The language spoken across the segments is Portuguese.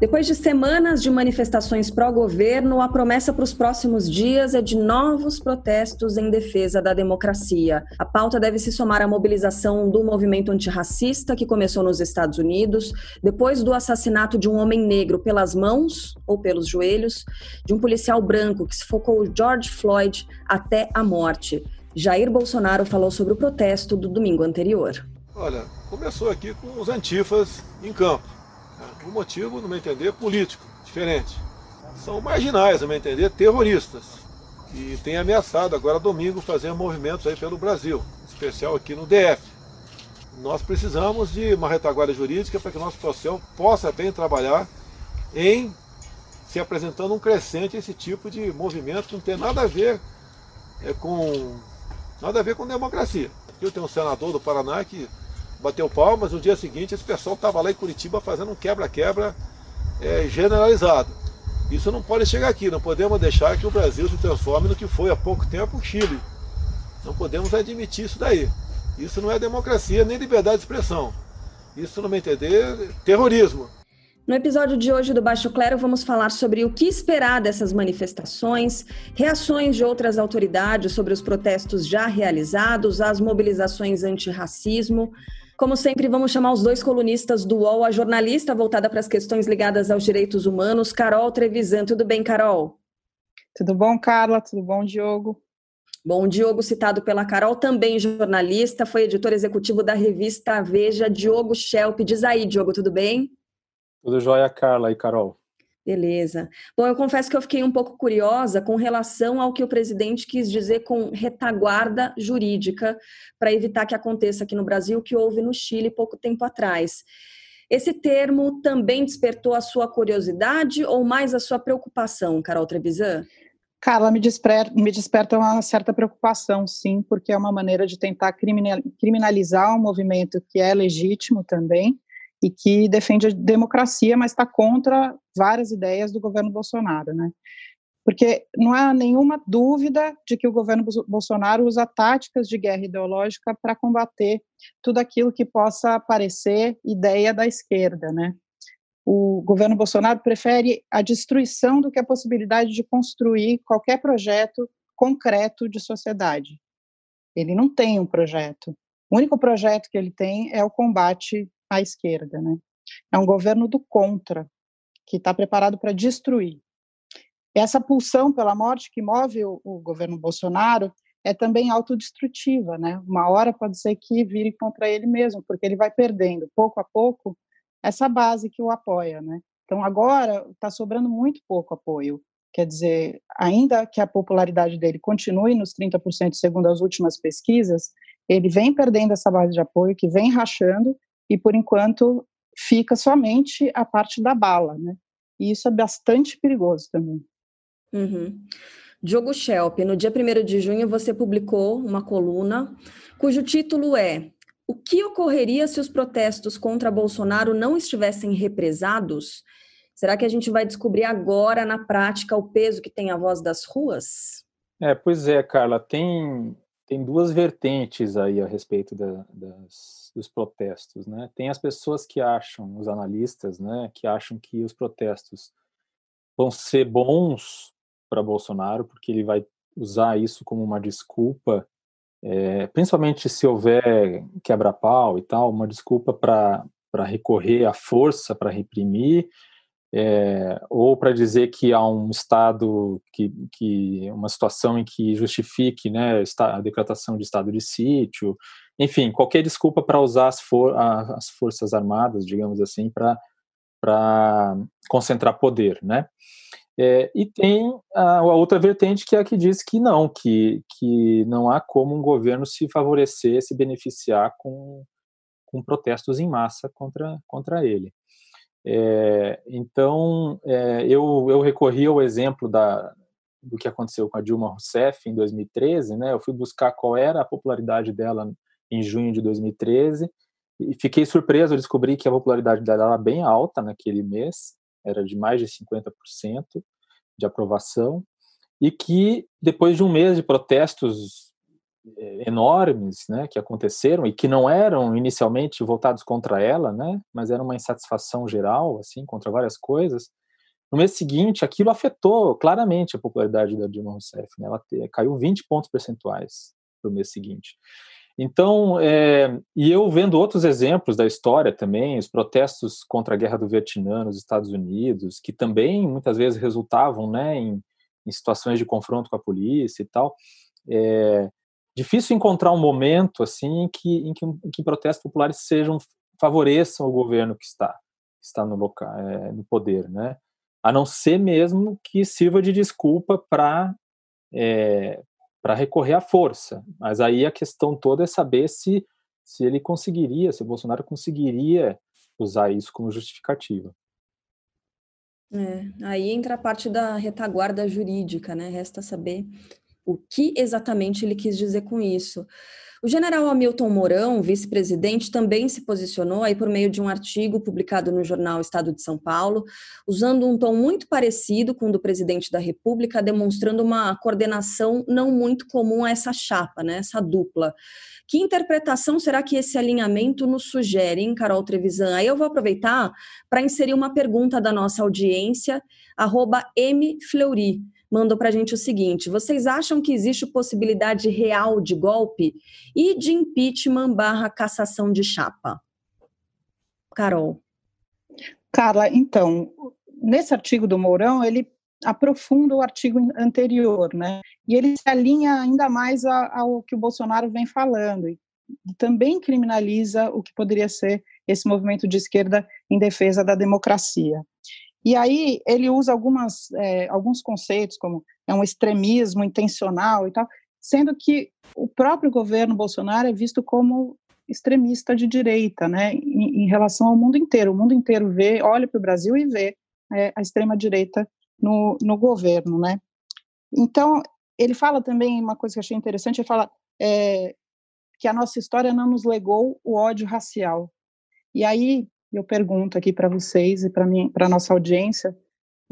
Depois de semanas de manifestações pró-governo, a promessa para os próximos dias é de novos protestos em defesa da democracia. A pauta deve se somar à mobilização do movimento antirracista que começou nos Estados Unidos, depois do assassinato de um homem negro pelas mãos ou pelos joelhos, de um policial branco que sufocou George Floyd até a morte. Jair Bolsonaro falou sobre o protesto do domingo anterior. Olha, começou aqui com os antifas em campo um motivo, no meu entender, político, diferente. São marginais, no meu entender, terroristas. E tem ameaçado agora domingo fazer movimentos aí pelo Brasil, especial aqui no DF. Nós precisamos de uma retaguarda jurídica para que o nosso processo possa bem trabalhar em se apresentando um crescente esse tipo de movimento que não tem nada a ver é, com nada a ver com democracia. Eu tenho um senador do Paraná que bateu palmas, no dia seguinte esse pessoal estava lá em Curitiba fazendo um quebra-quebra é, generalizado. Isso não pode chegar aqui, não podemos deixar que o Brasil se transforme no que foi há pouco tempo o Chile. Não podemos admitir isso daí. Isso não é democracia nem liberdade de expressão. Isso, no meu entender, é terrorismo. No episódio de hoje do Baixo Clero, vamos falar sobre o que esperar dessas manifestações, reações de outras autoridades sobre os protestos já realizados, as mobilizações antirracismo, como sempre, vamos chamar os dois colunistas do UOL, a jornalista voltada para as questões ligadas aos direitos humanos, Carol Trevisan. Tudo bem, Carol? Tudo bom, Carla? Tudo bom, Diogo? Bom, Diogo, citado pela Carol, também jornalista, foi editor executivo da revista Veja, Diogo Schelp. Diz aí, Diogo, tudo bem? Tudo jóia, Carla e Carol. Beleza. Bom, eu confesso que eu fiquei um pouco curiosa com relação ao que o presidente quis dizer com retaguarda jurídica para evitar que aconteça aqui no Brasil o que houve no Chile pouco tempo atrás. Esse termo também despertou a sua curiosidade ou mais a sua preocupação, Carol Trevisan? Carla, me me desperta uma certa preocupação, sim, porque é uma maneira de tentar criminalizar um movimento que é legítimo também, e que defende a democracia, mas está contra várias ideias do governo Bolsonaro, né? Porque não há nenhuma dúvida de que o governo Bolsonaro usa táticas de guerra ideológica para combater tudo aquilo que possa parecer ideia da esquerda, né? O governo Bolsonaro prefere a destruição do que a possibilidade de construir qualquer projeto concreto de sociedade. Ele não tem um projeto. O único projeto que ele tem é o combate à esquerda, né? É um governo do contra, que está preparado para destruir. Essa pulsão pela morte que move o, o, governo Bolsonaro é também autodestrutiva, né? Uma hora pode ser que vire contra ele mesmo, porque ele vai perdendo, pouco a pouco, essa base que o apoia, né? Então agora está sobrando muito pouco apoio. Quer dizer, ainda que a popularidade dele continue nos 30% segundo as últimas pesquisas, ele vem perdendo essa base de apoio, que vem rachando, e por enquanto fica somente a parte da bala, né? E isso é bastante perigoso também. Uhum. Diogo Schelp, no dia 1 de junho você publicou uma coluna cujo título é O que ocorreria se os protestos contra Bolsonaro não estivessem represados? Será que a gente vai descobrir agora, na prática, o peso que tem a voz das ruas? É, pois é, Carla, tem, tem duas vertentes aí a respeito da, das dos protestos, né? Tem as pessoas que acham, os analistas, né, que acham que os protestos vão ser bons para Bolsonaro, porque ele vai usar isso como uma desculpa, é, principalmente se houver quebra-pau e tal, uma desculpa para recorrer à força, para reprimir, é, ou para dizer que há um estado que, que uma situação em que justifique né, a decretação de estado de sítio, enfim, qualquer desculpa para usar as, for as, forças armadas, digamos assim, para concentrar poder, né? É, e tem a, a, outra vertente que é a que diz que não, que, que não há como um governo se favorecer, se beneficiar com, com protestos em massa contra, contra ele. É, então, é, eu, eu recorri ao exemplo da, do que aconteceu com a Dilma Rousseff em 2013, né? Eu fui buscar qual era a popularidade dela em junho de 2013, E fiquei surpreso, eu descobri que a popularidade dela era bem alta naquele mês, era de mais de 50% de aprovação, e que depois de um mês de protestos enormes, né, que aconteceram e que não eram inicialmente voltados contra ela, né, mas era uma insatisfação geral, assim, contra várias coisas. No mês seguinte, aquilo afetou claramente a popularidade da Dilma Rousseff, né, ela caiu 20 pontos percentuais no mês seguinte. Então, é, e eu vendo outros exemplos da história também, os protestos contra a guerra do Vietnã nos Estados Unidos, que também muitas vezes resultavam, né, em, em situações de confronto com a polícia e tal. É, difícil encontrar um momento assim em que, em que, em que protestos populares sejam favoreçam o governo que está está no local é, no poder, né? A não ser mesmo que sirva de desculpa para é, para recorrer à força. Mas aí a questão toda é saber se se ele conseguiria, se o Bolsonaro conseguiria usar isso como justificativa. É, aí entra a parte da retaguarda jurídica, né? Resta saber o que exatamente ele quis dizer com isso. O general Hamilton Mourão, vice-presidente, também se posicionou aí por meio de um artigo publicado no jornal Estado de São Paulo, usando um tom muito parecido com o do presidente da República, demonstrando uma coordenação não muito comum a essa chapa, né, essa dupla. Que interpretação será que esse alinhamento nos sugere, hein, Carol Trevisan? Aí eu vou aproveitar para inserir uma pergunta da nossa audiência, arroba mfleury mandou para a gente o seguinte: vocês acham que existe possibilidade real de golpe e de impeachment barra cassação de chapa? Carol. Carla, então, nesse artigo do Mourão, ele aprofunda o artigo anterior, né? E ele se alinha ainda mais ao que o Bolsonaro vem falando e também criminaliza o que poderia ser esse movimento de esquerda em defesa da democracia. E aí ele usa algumas, é, alguns conceitos, como é um extremismo intencional e tal, sendo que o próprio governo Bolsonaro é visto como extremista de direita, né, em, em relação ao mundo inteiro. O mundo inteiro vê, olha para o Brasil e vê é, a extrema direita no, no governo, né. Então ele fala também uma coisa que eu achei interessante, ele fala é, que a nossa história não nos legou o ódio racial. E aí eu pergunto aqui para vocês e para para nossa audiência,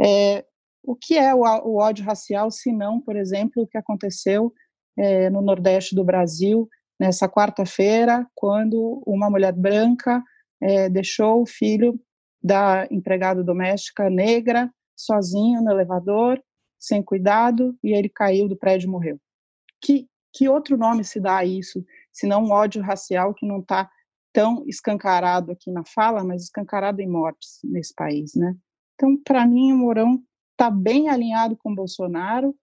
é, o que é o, o, ódio racial, se não, por exemplo, o que aconteceu é, no Nordeste do Brasil nessa quarta-feira, quando uma mulher branca é, deixou o filho da empregada doméstica negra sozinho no elevador, sem cuidado, e ele caiu do prédio e morreu. Que, que outro nome se dá a isso, se não um ódio racial que não está tão escancarado aqui na fala, mas escancarado em mortes nesse país, né? Então, para mim, o Mourão está bem alinhado com o Bolsonaro,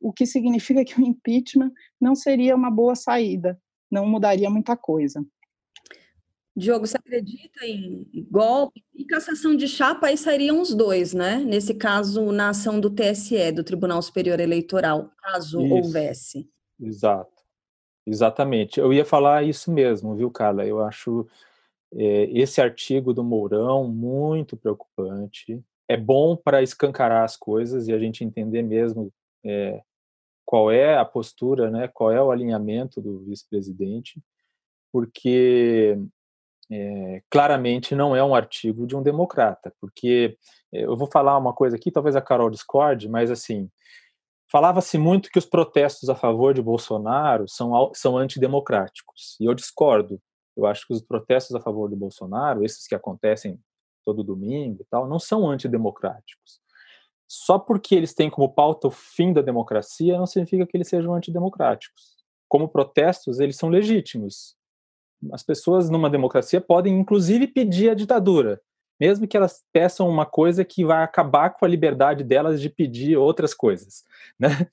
o que significa que o impeachment não seria uma boa saída, não mudaria muita coisa. Diogo, você acredita em golpe e cassação de chapa? Aí sairiam os dois, né? Nesse caso, na ação do TSE, do Tribunal Superior Eleitoral, caso Isso. houvesse. Exato. Exatamente. Eu ia falar isso mesmo, viu, Carla? Eu acho é, esse artigo do Mourão muito preocupante. É bom para escancarar as coisas e a gente entender mesmo é, qual é a postura, né, qual é o alinhamento do vice-presidente, porque é, claramente não é um artigo de um democrata, porque eu vou falar uma coisa aqui, talvez a Carol discorde, mas assim, Falava-se muito que os protestos a favor de Bolsonaro são, são antidemocráticos, e eu discordo. Eu acho que os protestos a favor de Bolsonaro, esses que acontecem todo domingo e tal, não são antidemocráticos. Só porque eles têm como pauta o fim da democracia, não significa que eles sejam antidemocráticos. Como protestos, eles são legítimos. As pessoas numa democracia podem, inclusive, pedir a ditadura, mesmo que elas peçam uma coisa que vai acabar com a liberdade delas de pedir outras coisas, né?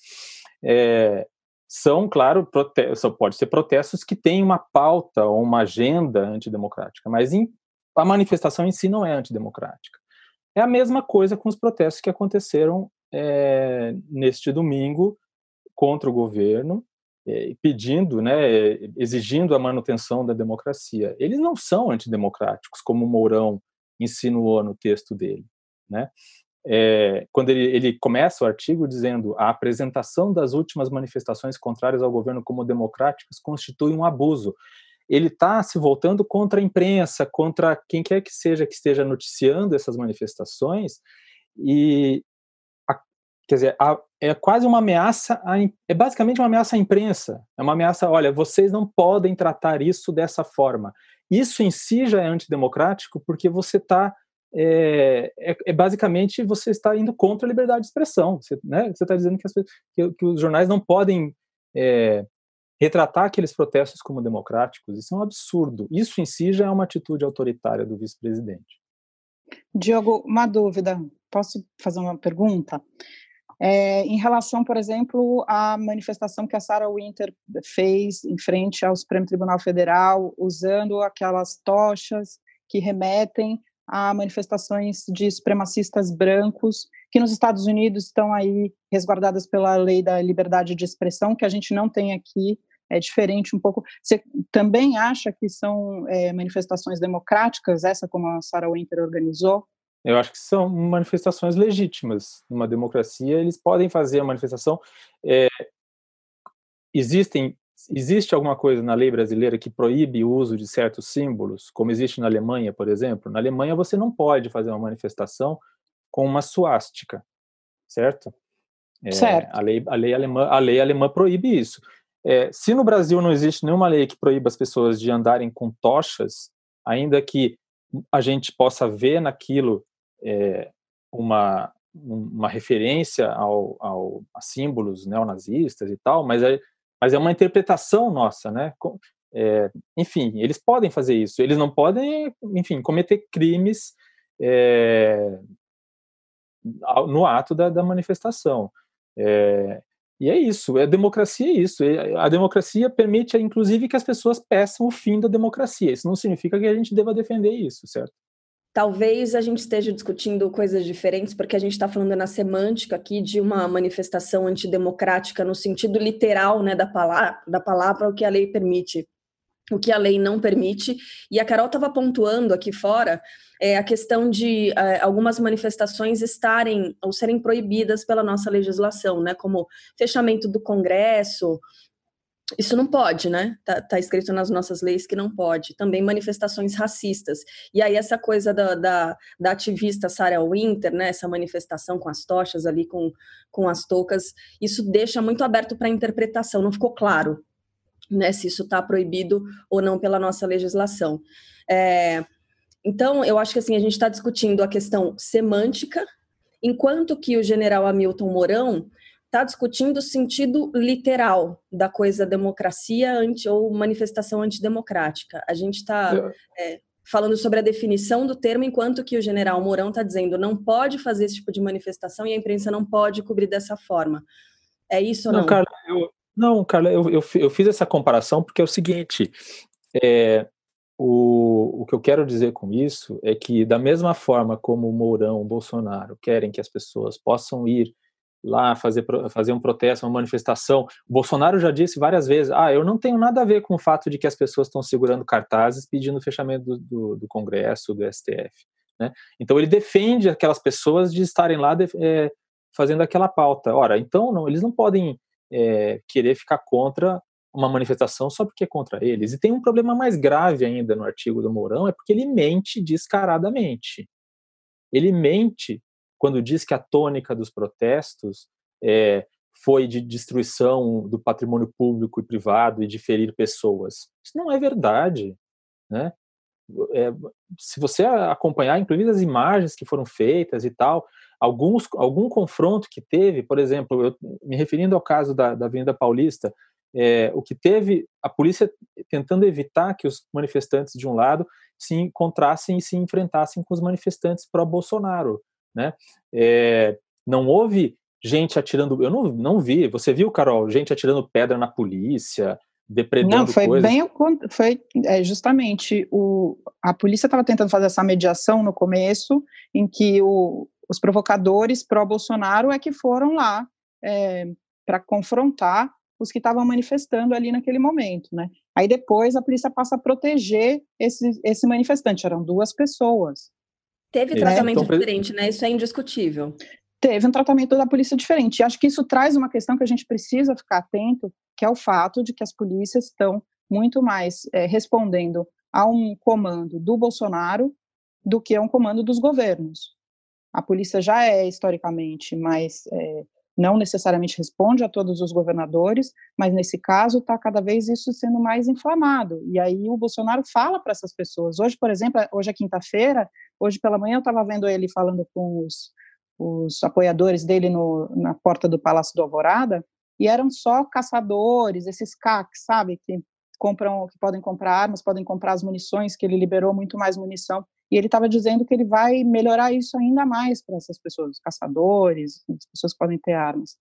É, são, claro, protestos, pode ser protestos que têm uma pauta ou uma agenda antidemocrática, mas em, a manifestação em si não é antidemocrática. É a mesma coisa com os protestos que aconteceram é, neste domingo contra o governo, é, pedindo, né, exigindo a manutenção da democracia. Eles não são antidemocráticos, como Mourão insinuou no texto dele, né? É, quando ele, ele, começa o artigo dizendo a apresentação das últimas manifestações contrárias ao governo como democráticas constitui um abuso. ele está se voltando contra a imprensa, contra quem quer que seja que esteja noticiando essas manifestações, e quer dizer, é quase uma ameaça, a, é basicamente uma ameaça à imprensa, é uma ameaça, olha, vocês não podem tratar isso dessa forma. Isso em si já é antidemocrático porque você está é, é, é, basicamente você está indo contra a liberdade de expressão. Você né, está dizendo que, as, que, que, os jornais não podem é, retratar aqueles protestos como democráticos. Isso é um absurdo. Isso em si já é uma atitude autoritária do vice-presidente. Diogo, uma dúvida. Posso fazer uma pergunta? É, em relação, por exemplo, à manifestação que a Sarah Winter fez em frente ao Supremo Tribunal Federal, usando aquelas tochas que remetem a manifestações de supremacistas brancos, que nos Estados Unidos estão aí resguardadas pela lei da liberdade de expressão, que a gente não tem aqui, é diferente um pouco. Você também acha que são é, manifestações democráticas, essa como a Sarah Winter organizou? Eu acho que são manifestações legítimas. Numa democracia, eles podem fazer a manifestação. É, existem, existe alguma coisa na lei brasileira que proíbe o uso de certos símbolos, como existe na Alemanha, por exemplo? Na Alemanha, você não pode fazer uma manifestação com uma suástica, certo? É, certo. A lei, a, lei alemã, a lei alemã proíbe isso. É, se no Brasil não existe nenhuma lei que proíba as pessoas de andarem com tochas, ainda que a gente possa ver naquilo é, uma, uma referência ao, ao, a símbolos neonazistas e tal, mas é, mas é uma interpretação nossa, né? É, enfim, eles podem fazer isso, eles não podem, enfim, cometer crimes é, no ato da, da manifestação. É, e é isso, a democracia é isso. A democracia permite, inclusive, que as pessoas peçam o fim da democracia. Isso não significa que a gente deva defender isso, certo? Talvez a gente esteja discutindo coisas diferentes, porque a gente está falando na semântica aqui de uma manifestação antidemocrática no sentido literal né, da, palavra, da palavra, o que a lei permite, o que a lei não permite. E a Carol estava pontuando aqui fora é, a questão de é, algumas manifestações estarem ou serem proibidas pela nossa legislação, né, como fechamento do Congresso, isso não pode, né? Tá, tá, escrito nas nossas leis que não pode. Também manifestações racistas. E aí essa coisa da, da, da ativista Sarah Winter, né? Essa manifestação com as tochas ali, com, com as toucas, isso deixa muito aberto para interpretação. Não ficou claro, né? Se isso está proibido ou não pela nossa legislação. É, então, eu acho que assim a gente está discutindo a questão semântica, enquanto que o General Hamilton Mourão está discutindo o sentido literal da coisa democracia anti, ou manifestação antidemocrática. A gente está é, falando sobre a definição do termo, enquanto que o general Mourão está dizendo não pode fazer esse tipo de manifestação e a imprensa não pode cobrir dessa forma. É isso ou não? Não, Carla, eu, não, Carla, eu, eu, eu fiz essa comparação porque é o seguinte, é, o, o que eu quero dizer com isso é que, da mesma forma como Mourão, Bolsonaro querem que as pessoas possam ir lá fazer, fazer um protesto, uma manifestação. O Bolsonaro já disse várias vezes: ah, eu não tenho nada a ver com o fato de que as pessoas estão segurando cartazes pedindo o fechamento do, do, do Congresso, do STF. Né? Então ele defende aquelas pessoas de estarem lá de, é, fazendo aquela pauta. Ora, então não, eles não podem é, querer ficar contra uma manifestação só porque é contra eles. E tem um problema mais grave ainda no artigo do Mourão, é porque ele mente descaradamente. Ele mente quando diz que a tônica dos protestos é, foi de destruição do patrimônio público e privado e de ferir pessoas. Isso não é verdade, né? É, se você acompanhar, inclusive as imagens que foram feitas e tal, alguns, algum confronto que teve, por exemplo, eu, me referindo ao caso da, da Avenida Paulista, é, o que teve a polícia tentando evitar que os manifestantes de um lado se encontrassem e se enfrentassem com os manifestantes pró-Bolsonaro né? É, não houve gente atirando. Eu não, não vi. Você viu, Carol, gente atirando pedra na polícia, depredando Não, foi coisas? bem foi é, justamente o a polícia estava tentando fazer essa mediação no começo, em que o, os provocadores pró Bolsonaro é que foram lá é, para confrontar os que estavam manifestando ali naquele momento, né? Aí depois a polícia passa a proteger esse, esse manifestante. Eram duas pessoas. Teve tratamento então, diferente, né? Isso é indiscutível. Teve um tratamento da polícia diferente. E acho que isso traz uma questão que a gente precisa ficar atento, que é o fato de que as polícias estão muito mais é, respondendo a um comando do Bolsonaro do que a um comando dos governos. A polícia já é historicamente mais é, não necessariamente responde a todos os governadores, mas nesse caso está cada vez isso sendo mais inflamado. E aí o Bolsonaro fala para essas pessoas. Hoje, por exemplo, hoje é quinta-feira, hoje pela manhã eu estava vendo ele falando com os, os apoiadores dele no, na porta do Palácio do Alvorada, e eram só caçadores, esses CACs, sabe, que compram, que podem comprar armas, podem comprar as munições, que ele liberou muito mais munição. E ele estava dizendo que ele vai melhorar isso ainda mais para essas pessoas, os caçadores, as pessoas que podem ter armas.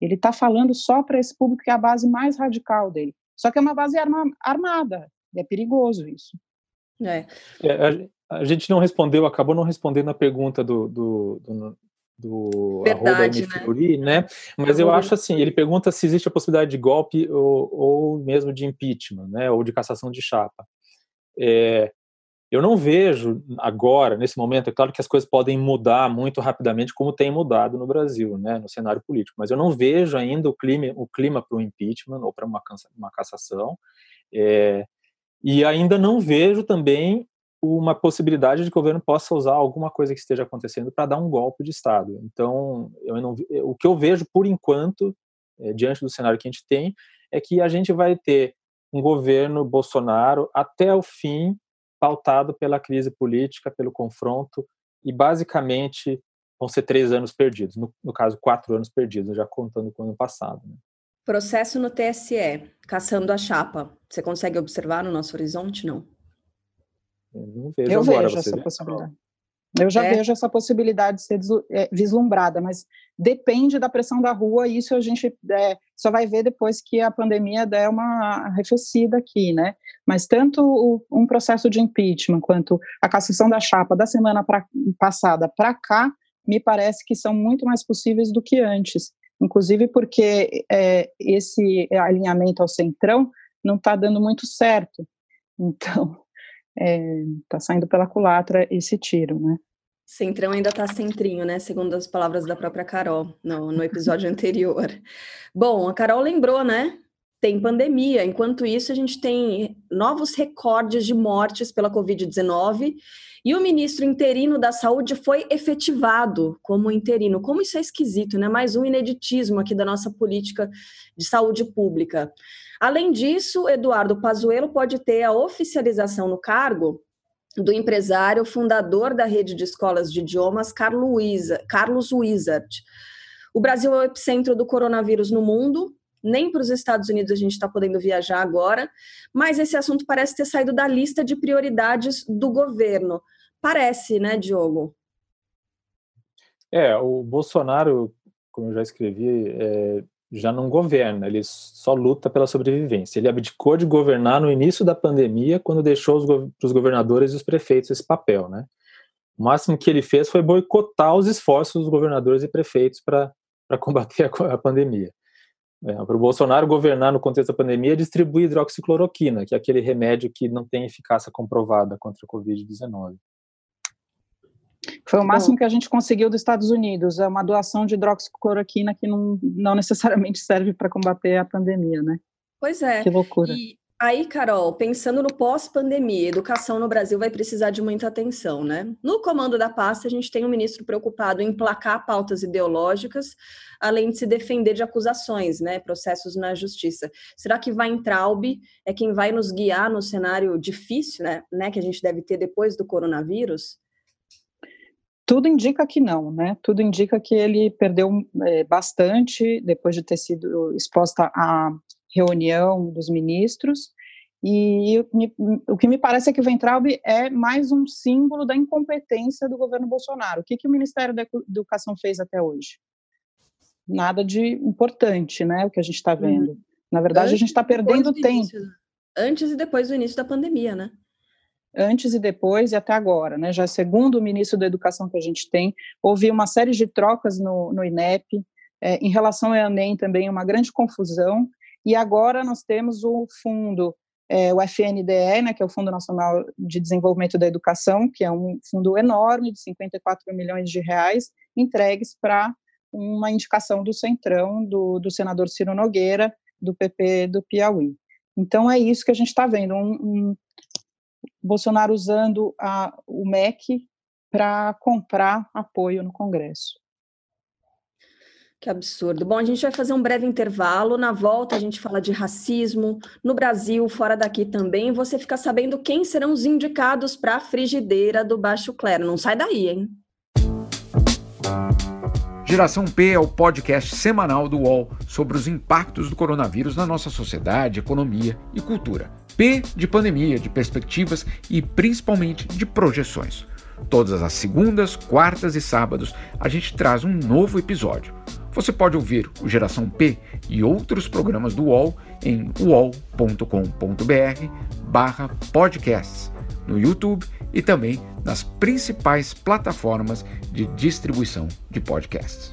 Ele está falando só para esse público que é a base mais radical dele. Só que é uma base arma, armada. E é perigoso isso. É. é a, a, gente não respondeu, acabou não respondendo a pergunta do, do, do, do Verdade, Fleury, né? Mas eu acho assim, ele pergunta se existe a possibilidade de golpe ou, ou mesmo de impeachment, né? Ou de cassação de chapa. É, eu não vejo agora, nesse momento, é claro que as coisas podem mudar muito rapidamente, como tem mudado no Brasil, né, no cenário político, mas eu não vejo ainda o clima, o clima para o impeachment ou para uma, uma cassação, é, e ainda não vejo também uma possibilidade de que o governo possa usar alguma coisa que esteja acontecendo para dar um golpe de Estado. Então, eu não, o que eu vejo, por enquanto, é, diante do cenário que a gente tem, é que a gente vai ter um governo Bolsonaro até o fim pautado pela crise política, pelo confronto, e basicamente vão ser três anos perdidos, no, no caso, quatro anos perdidos, já contando com o ano passado. Né? Processo no TSE, caçando a chapa. Você consegue observar no nosso horizonte, não? Eu não vejo Eu agora, vejo essa vê? possibilidade. Eu já é. vejo essa possibilidade de ser é, vislumbrada, mas depende da pressão da rua, e isso a gente é, só vai ver depois que a pandemia der uma arrefecida aqui, né? Mas tanto o, um processo de impeachment quanto a cassação da chapa da semana pra, passada para cá, me parece que são muito mais possíveis do que antes, inclusive porque é, esse alinhamento ao centrão não está dando muito certo. Então, está é, saindo pela culatra esse tiro, né? Centrão ainda está centrinho, né? Segundo as palavras da própria Carol no, no episódio anterior. Bom, a Carol lembrou, né? Tem pandemia. Enquanto isso, a gente tem novos recordes de mortes pela Covid-19 e o ministro interino da Saúde foi efetivado como interino. Como isso é esquisito, né? Mais um ineditismo aqui da nossa política de saúde pública. Além disso, Eduardo Pazuello pode ter a oficialização no cargo do empresário fundador da rede de escolas de idiomas, Carlos Wizard. O Brasil é o epicentro do coronavírus no mundo, nem para os Estados Unidos a gente está podendo viajar agora, mas esse assunto parece ter saído da lista de prioridades do governo. Parece, né, Diogo? É, o Bolsonaro, como eu já escrevi, é, já não governa, ele só luta pela sobrevivência. Ele abdicou de governar no início da pandemia, quando deixou para os governadores e os prefeitos esse papel, né? O máximo que ele fez foi boicotar os esforços dos governadores e prefeitos para combater a, a pandemia. É, para o Bolsonaro governar no contexto da pandemia, é distribuir hidroxicloroquina, que é aquele remédio que não tem eficácia comprovada contra a Covid-19. Foi o máximo Bom, que a gente conseguiu dos Estados Unidos, é uma doação de hidroxicloroquina que não, não necessariamente serve para combater a pandemia, né? Pois é. Que loucura. E aí, Carol, pensando no pós-pandemia, educação no Brasil vai precisar de muita atenção, né? No comando da pasta, a gente tem um ministro preocupado em placar pautas ideológicas, além de se defender de acusações, né? Processos na justiça. Será que Weintraub é quem vai nos guiar no cenário difícil, né? né que a gente deve ter depois do coronavírus? Tudo indica que não, né? Tudo indica que ele perdeu é, bastante depois de ter sido exposta à reunião dos ministros. E o que me parece é que o Ventralb é mais um símbolo da incompetência do governo Bolsonaro. O que, que o Ministério da Educação fez até hoje? Nada de importante, né? O que a gente está vendo. Uhum. Na verdade, antes a gente está perdendo tempo. Início, antes e depois do início da pandemia, né? antes e depois e até agora, né? Já segundo o ministro da Educação que a gente tem, houve uma série de trocas no, no INEP, é, em relação ao Enem também uma grande confusão, e agora nós temos o fundo, é, o FNDE, né, que é o Fundo Nacional de Desenvolvimento da Educação, que é um fundo enorme de 54 milhões de reais, entregues para uma indicação do Centrão, do, do senador Ciro Nogueira, do PP do Piauí. Então é isso que a gente está vendo, um, um, Bolsonaro usando a, o MEC para comprar apoio no Congresso. Que absurdo. Bom, a gente vai fazer um breve intervalo. Na volta, a gente fala de racismo no Brasil, fora daqui também. Você fica sabendo quem serão os indicados para a frigideira do Baixo Clero. Não sai daí, hein? Geração P é o podcast semanal do UOL sobre os impactos do coronavírus na nossa sociedade, economia e cultura. P de pandemia, de perspectivas e principalmente de projeções. Todas as segundas, quartas e sábados a gente traz um novo episódio. Você pode ouvir o Geração P e outros programas do UOL em uol.com.br barra podcasts, no YouTube e também nas principais plataformas de distribuição de podcasts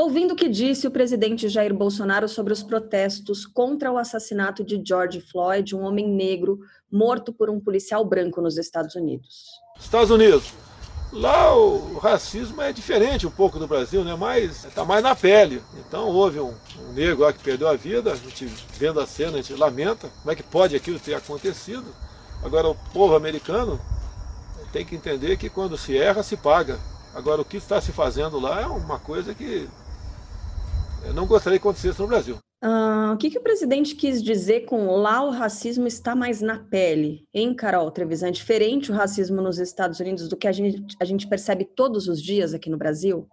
ouvindo o que disse o presidente Jair Bolsonaro sobre os protestos contra o assassinato de George Floyd, um homem negro morto por um policial branco nos Estados Unidos. Estados Unidos. Lá o racismo é diferente um pouco do Brasil, né? Mas está mais na pele. Então houve um, um negro lá que perdeu a vida, a gente vendo a cena, a gente lamenta. Como é que pode aquilo ter acontecido? Agora o povo americano tem que entender que quando se erra, se paga. Agora o que está se fazendo lá é uma coisa que eu não gostaria que acontecesse no Brasil. Uh, o que, que o presidente quis dizer com lá o racismo está mais na pele, hein, Carol Trevisan? É diferente o racismo nos Estados Unidos do que a gente, a gente percebe todos os dias aqui no Brasil?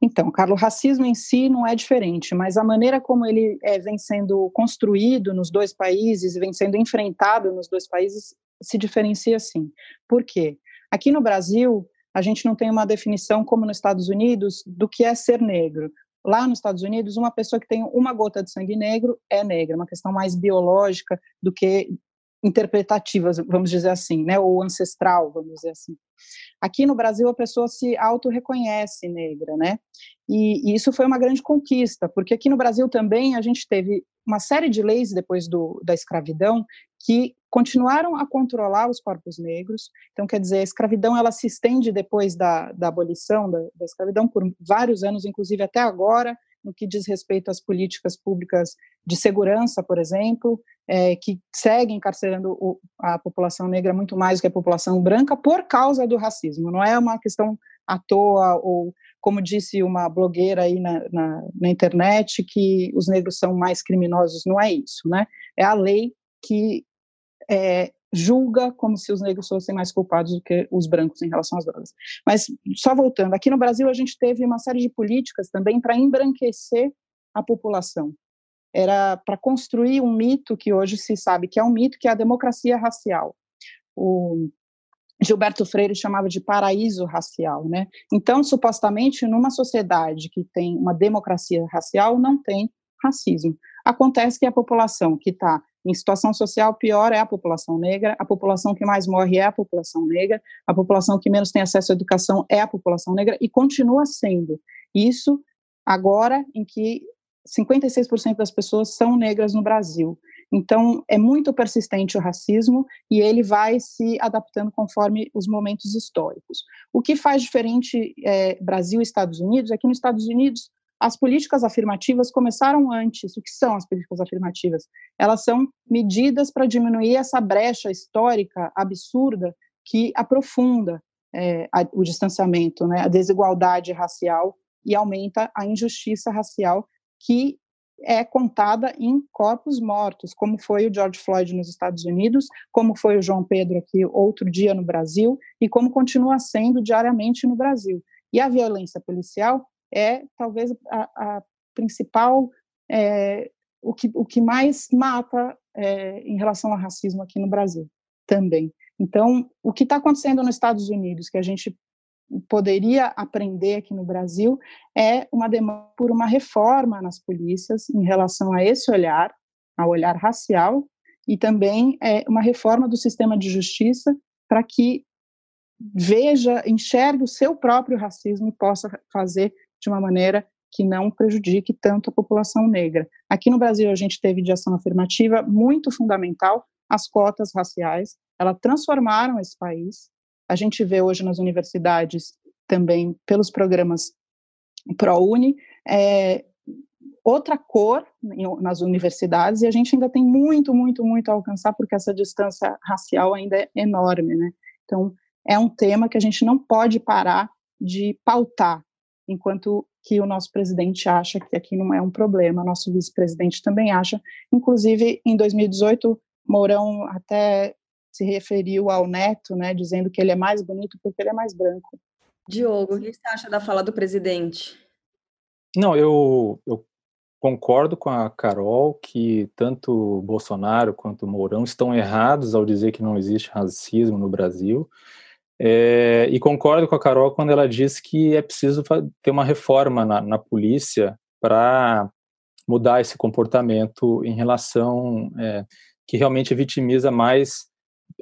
Então, Carlos, o racismo em si não é diferente, mas a maneira como ele é, vem sendo construído nos dois países, vem sendo enfrentado nos dois países, se diferencia sim. Por quê? Aqui no Brasil, a gente não tem uma definição, como nos Estados Unidos, do que é ser negro. Lá nos Estados Unidos, uma pessoa que tem uma gota de sangue negro é negra, uma questão mais biológica do que interpretativa, vamos dizer assim, né, ou ancestral, vamos dizer assim. Aqui no Brasil a pessoa se auto-reconhece negra, né? E, e, isso foi uma grande conquista, porque aqui no Brasil também a gente teve uma série de leis depois do, da escravidão que continuaram a controlar os corpos negros. Então, quer dizer, a escravidão ela se estende depois da, da abolição da, da escravidão por vários anos, inclusive até agora, no que diz respeito às políticas públicas de segurança, por exemplo, é, que seguem encarcerando o, a população negra muito mais do que a população branca por causa do racismo. Não é uma questão à toa ou como disse uma blogueira aí na, na, na, internet, que os negros são mais criminosos, não é isso, né? É a lei que é, julga como se os negros fossem mais culpados do que os brancos em relação às drogas. Mas, só voltando, aqui no Brasil a gente teve uma série de políticas também para embranquecer a população. Era para construir um mito que hoje se sabe que é um mito, que é a democracia racial. O Gilberto Freire chamava de paraíso racial, né? Então, supostamente, numa sociedade que tem uma democracia racial, não tem racismo. Acontece que a população que está em situação social pior é a população negra, a população que mais morre é a população negra, a população que menos tem acesso à educação é a população negra e continua sendo. Isso agora em que 56% das pessoas são negras no Brasil. Então, é muito persistente o racismo e ele vai se adaptando conforme os momentos históricos. O que faz diferente é, Brasil e Estados Unidos é que nos Estados Unidos as políticas afirmativas começaram antes. O que são as políticas afirmativas? Elas são medidas para diminuir essa brecha histórica absurda que aprofunda é, a, o distanciamento, né, a desigualdade racial e aumenta a injustiça racial que é contada em corpos mortos, como foi o George Floyd nos Estados Unidos, como foi o João Pedro aqui outro dia no Brasil e como continua sendo diariamente no Brasil. E a violência policial é talvez a, a principal, é, o, que, o que mais mata é, em relação ao racismo aqui no Brasil também. Então, o que está acontecendo nos Estados Unidos, que a gente poderia aprender aqui no Brasil, é uma demanda por uma reforma nas polícias em relação a esse olhar, ao olhar racial, e também é uma reforma do sistema de justiça para que veja, enxergue o seu próprio racismo e possa fazer de uma maneira que não prejudique tanto a população negra. Aqui no Brasil, a gente teve de ação afirmativa muito fundamental as cotas raciais, elas transformaram esse país. A gente vê hoje nas universidades também, pelos programas ProUni, é, outra cor nas universidades e a gente ainda tem muito, muito, muito a alcançar porque essa distância racial ainda é enorme, né? Então, é um tema que a gente não pode parar de pautar, enquanto que o nosso presidente acha que aqui não é um problema, nosso vice-presidente também acha. Inclusive, em 2018, Mourão até se referiu ao neto, né, dizendo que ele é mais bonito porque ele é mais branco. Diogo, o que você acha da fala do presidente? Não, eu, eu concordo com a Carol que tanto Bolsonaro quanto Mourão estão errados ao dizer que não existe racismo no Brasil. É, e concordo com a Carol quando ela diz que é preciso ter uma reforma na, na polícia para mudar esse comportamento em relação é, que realmente vitimiza mais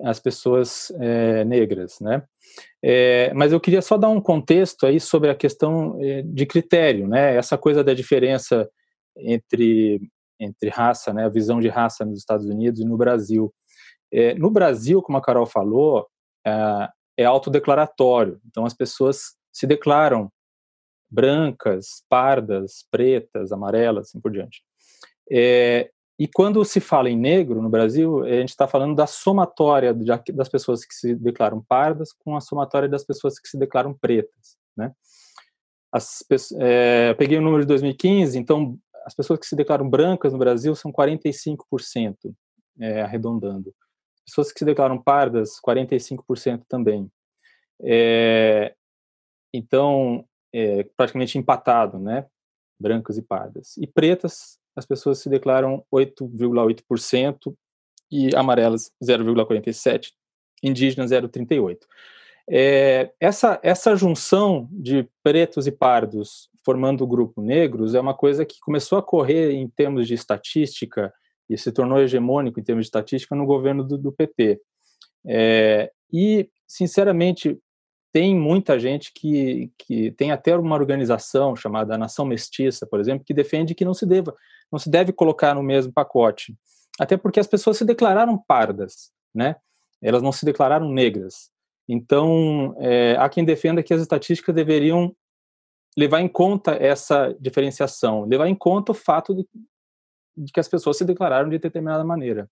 as pessoas é, negras, né? É, mas eu queria só dar um contexto aí sobre a questão é, de critério, né? Essa coisa da diferença entre entre raça, né? A visão de raça nos Estados Unidos e no Brasil. É, no Brasil, como a Carol falou, é, autodeclaratório. Então as pessoas se declaram brancas, pardas, pretas, amarelas, assim por diante. É, e quando se fala em negro no Brasil, a gente está falando da somatória das pessoas que se declaram pardas com a somatória das pessoas que se declaram pretas, né? As, é, peguei o número de 2015, então as pessoas que se declaram brancas no Brasil são 45%, é, arredondando. Pessoas que se declaram pardas, 45% também. É, então, é, praticamente empatado, né? Brancas e pardas. E pretas, as pessoas se declaram 8,8% e amarelas 0,47%, indígenas 0,38%. É, essa, essa junção de pretos e pardos formando o grupo negros é uma coisa que começou a correr em termos de estatística e se tornou hegemônico em termos de estatística no governo do, do PT. É, e, sinceramente, tem muita gente que, que tem até uma organização chamada Nação Mestiça, por exemplo, que defende que não se deva, não se deve colocar no mesmo pacote, até porque as pessoas se declararam pardas, né? Elas não se declararam negras. Então, é, há quem defenda que as estatísticas deveriam levar em conta essa diferenciação, levar em conta o fato de, de que as pessoas se declararam de determinada maneira.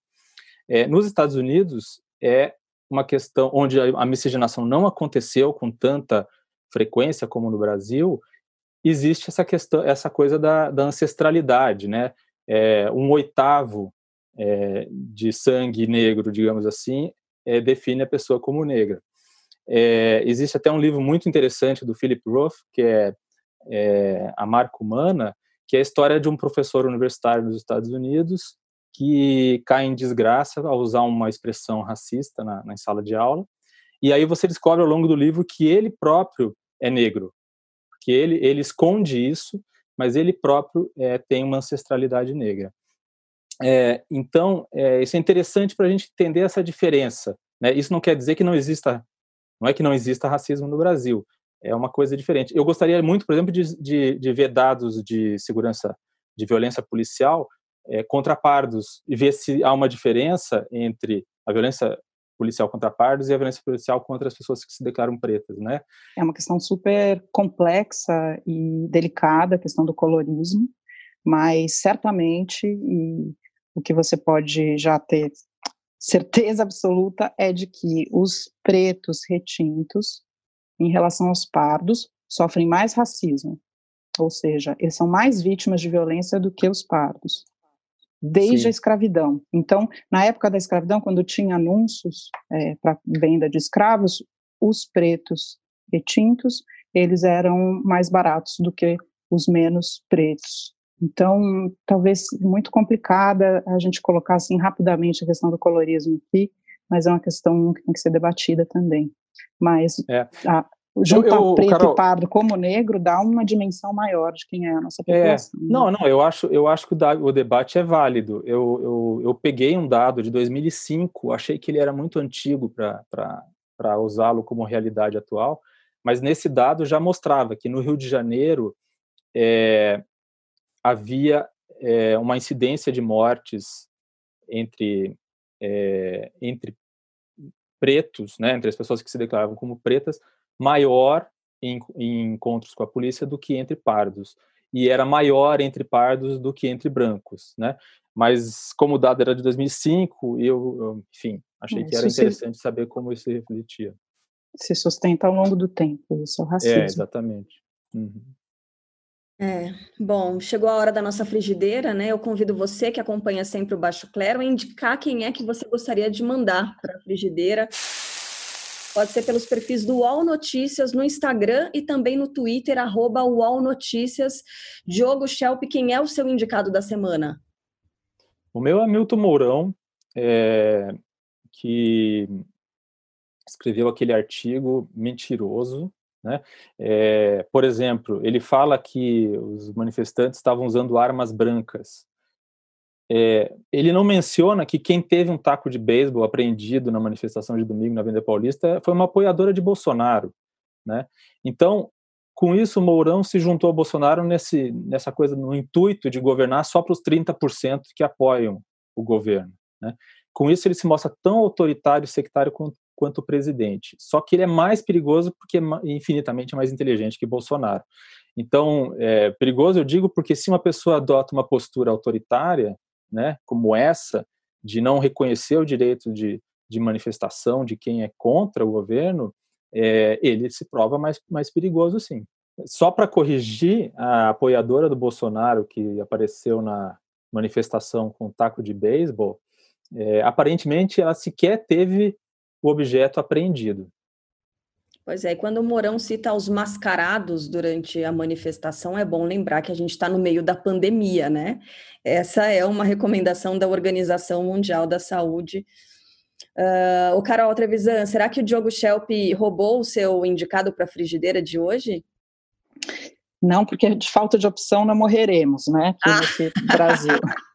É, nos Estados Unidos, é uma questão onde a miscigenação não aconteceu com tanta frequência como no Brasil, existe essa questão, essa coisa da, da ancestralidade, né? É, um oitavo é, de sangue negro, digamos assim, é, define a pessoa como negra. É, existe até um livro muito interessante do Philip Roth, que é, é, A Marca Humana, que é a história de um professor universitário nos Estados Unidos que cai em desgraça ao usar uma expressão racista na, na sala de aula. E aí você descobre ao longo do livro que ele próprio é negro, que ele, ele esconde isso, mas ele próprio é, tem uma ancestralidade negra. É, então, é, isso é interessante para a gente entender essa diferença. Né? Isso não quer dizer que não exista, não é que não exista racismo no Brasil, é uma coisa diferente. Eu gostaria muito, por exemplo, de, de, de ver dados de segurança, de violência policial é, contra pardos e ver se há uma diferença entre a violência policial contra pardos e a violência policial contra as pessoas que se declaram pretas, né? É uma questão super complexa e delicada, a questão do colorismo, mas certamente o que você pode já ter certeza absoluta é de que os pretos retintos, em relação aos pardos, sofrem mais racismo, ou seja, eles são mais vítimas de violência do que os pardos desde Sim. a escravidão. Então, na época da escravidão, quando tinha anúncios é, para venda de escravos, os pretos retintos, eles eram mais baratos do que os menos pretos. Então, talvez muito complicada a gente colocar assim rapidamente a questão do colorismo aqui, mas é uma questão que tem que ser debatida também. Mas é. a, juntar eu, eu, preto Carol, e pardo como negro dá uma dimensão maior de quem é a nossa é, população. É, não, não, eu acho, eu acho que o, debate é válido. Eu, eu, eu peguei um dado de 2005, achei que ele era muito antigo para para usá-lo como realidade atual, mas nesse dado já mostrava que no Rio de Janeiro é, havia é, uma incidência de mortes entre, é, entre pretos, né, entre as pessoas que se declaravam como pretas, maior em, em encontros com a polícia do que entre pardos e era maior entre pardos do que entre brancos, né? Mas como o dado era de 2005, eu, enfim, achei que era interessante se, saber como isso se refletia. Se sustenta ao longo do tempo, isso é o racismo. É, exatamente. Uhum. É, bom, chegou a hora da nossa frigideira, né? Eu convido você que acompanha sempre o Baixo Clero a indicar quem é que você gostaria de mandar para a frigideira. Pode ser pelos perfis do UOL Notícias no Instagram e também no Twitter, arroba UOL Notícias. Diogo Schelp, quem é o seu indicado da semana? O meu é Milton Mourão, é, que escreveu aquele artigo mentiroso, né? É, por exemplo, ele fala que os manifestantes estavam usando armas brancas. É, ele não menciona que quem teve um taco de beisebol apreendido na manifestação de domingo na Avenida Paulista foi uma apoiadora de Bolsonaro, né? Então, com isso, Mourão se juntou ao Bolsonaro nesse, nessa coisa, no intuito de governar só para os 30% que apoiam o governo. Né? Com isso, ele se mostra tão autoritário e sectário quanto, quanto presidente. Só que ele é mais perigoso porque é infinitamente mais inteligente que Bolsonaro. Então, é perigoso, eu digo, porque se uma pessoa adota uma postura autoritária, né, como essa, de não reconhecer o direito de, de manifestação de quem é contra o governo, é, ele se prova mais, mais perigoso, sim. Só para corrigir, a apoiadora do Bolsonaro que apareceu na manifestação com taco de beisebol, é, aparentemente ela sequer teve o objeto apreendido. Pois é, e quando o Mourão cita os mascarados durante a manifestação, é bom lembrar que a gente está no meio da pandemia, né? Essa é uma recomendação da Organização Mundial da Saúde. Uh, o Carol Trevisan, será que o Diogo Schelp roubou o seu indicado para a frigideira de hoje? Não, porque de falta de opção não morreremos, né? Aqui ah. nesse Brasil.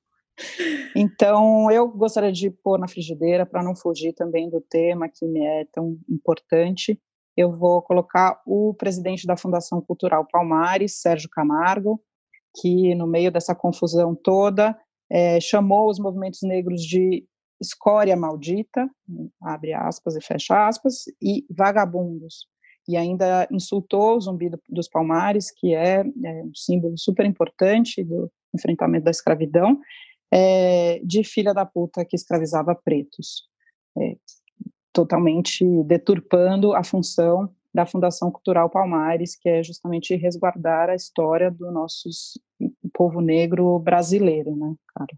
Então, eu gostaria de pôr na frigideira para não fugir também do tema que me é tão importante eu vou colocar o presidente da Fundação Cultural Palmares, Sérgio Camargo, que no meio dessa confusão toda é, chamou os movimentos negros de escória maldita, abre aspas e fecha aspas, e vagabundos. E ainda insultou o Zumbi dos Palmares, que é, é um símbolo super importante do enfrentamento da escravidão, é, de filha da puta que escravizava pretos. É, totalmente deturpando a função da Fundação Cultural Palmares, que é justamente resguardar a história do nosso povo negro brasileiro, né, cara?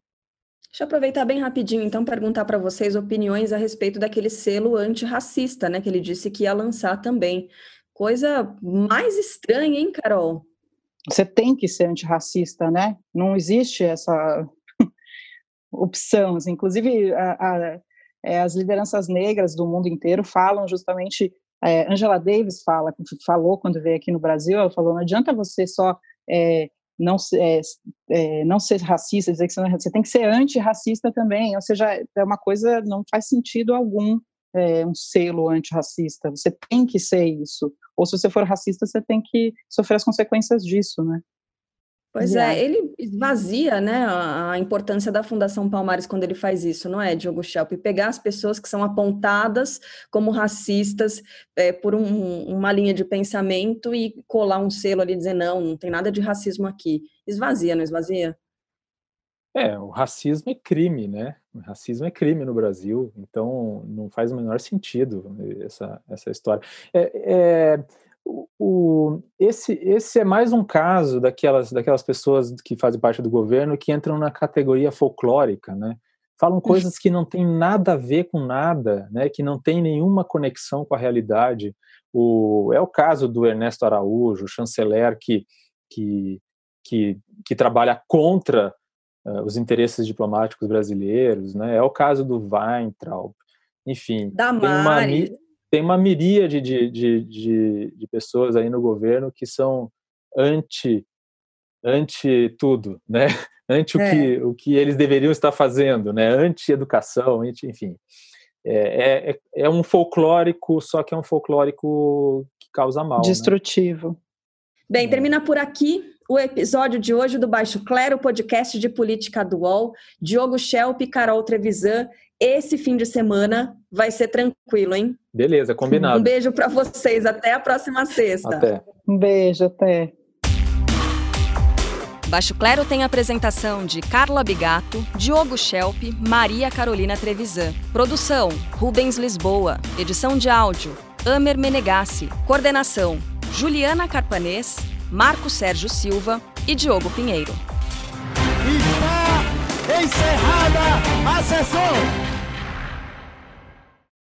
Deixa eu aproveitar bem rapidinho, então, perguntar para vocês opiniões a respeito daquele selo antirracista, né, que ele disse que ia lançar também. Coisa mais estranha, hein, Carol? Você tem que ser antirracista, né? Não existe essa opção. Inclusive, a, a é, as lideranças negras do mundo inteiro falam justamente. É, Angela Davis fala, falou quando veio aqui no Brasil, ela falou: não adianta você só é, não, é, é, não ser racista, dizer que você, é você tem que ser antirracista também, ou seja, é uma coisa, não faz sentido algum é, um selo antirracista, você tem que ser isso, ou se você for racista, você tem que sofrer as consequências disso, né? Pois é, ele esvazia né, a, importância da Fundação Palmares quando ele faz isso, não é, Diogo Schelp? Pegar as pessoas que são apontadas como racistas é, por um, uma linha de pensamento e colar um selo ali e dizer, não, não tem nada de racismo aqui. Esvazia, não esvazia? É, o racismo é crime, né? O racismo é crime no Brasil, então não faz o menor sentido essa, essa história. É, é o, esse, esse é mais um caso daquelas, daquelas pessoas que fazem parte do governo que entram na categoria folclórica, né? Falam coisas que não têm nada a ver com nada, né? Que não tem nenhuma conexão com a realidade. O, é o caso do Ernesto Araújo, chanceler que, que, que, que trabalha contra uh, os interesses diplomáticos brasileiros, né? É o caso do Weintraub. Enfim, da Mari tem uma miríade de, de, de, de, pessoas aí no governo que são anti, anti tudo, né? Anti é. o, que, o que eles deveriam estar fazendo, né? Anti-educação, anti, enfim. é, é, é, um folclórico, só que é um folclórico que causa mal. Né? Destrutivo. Né? Bem, termina por aqui o episódio de hoje do Baixo Clero, podcast de política do UOL. Diogo Schelp e Carol Trevisan. Esse fim de semana vai ser tranquilo, hein? Beleza, combinado. Um beijo para vocês. Até a próxima sexta. Até. Um beijo, até. Baixo Clero tem a apresentação de Carla Bigato, Diogo Schelp, Maria Carolina Trevisan. Produção: Rubens Lisboa. Edição de áudio: Amer Menegassi. Coordenação: Juliana Carpanês, Marco Sérgio Silva e Diogo Pinheiro. Está encerrada a sessão!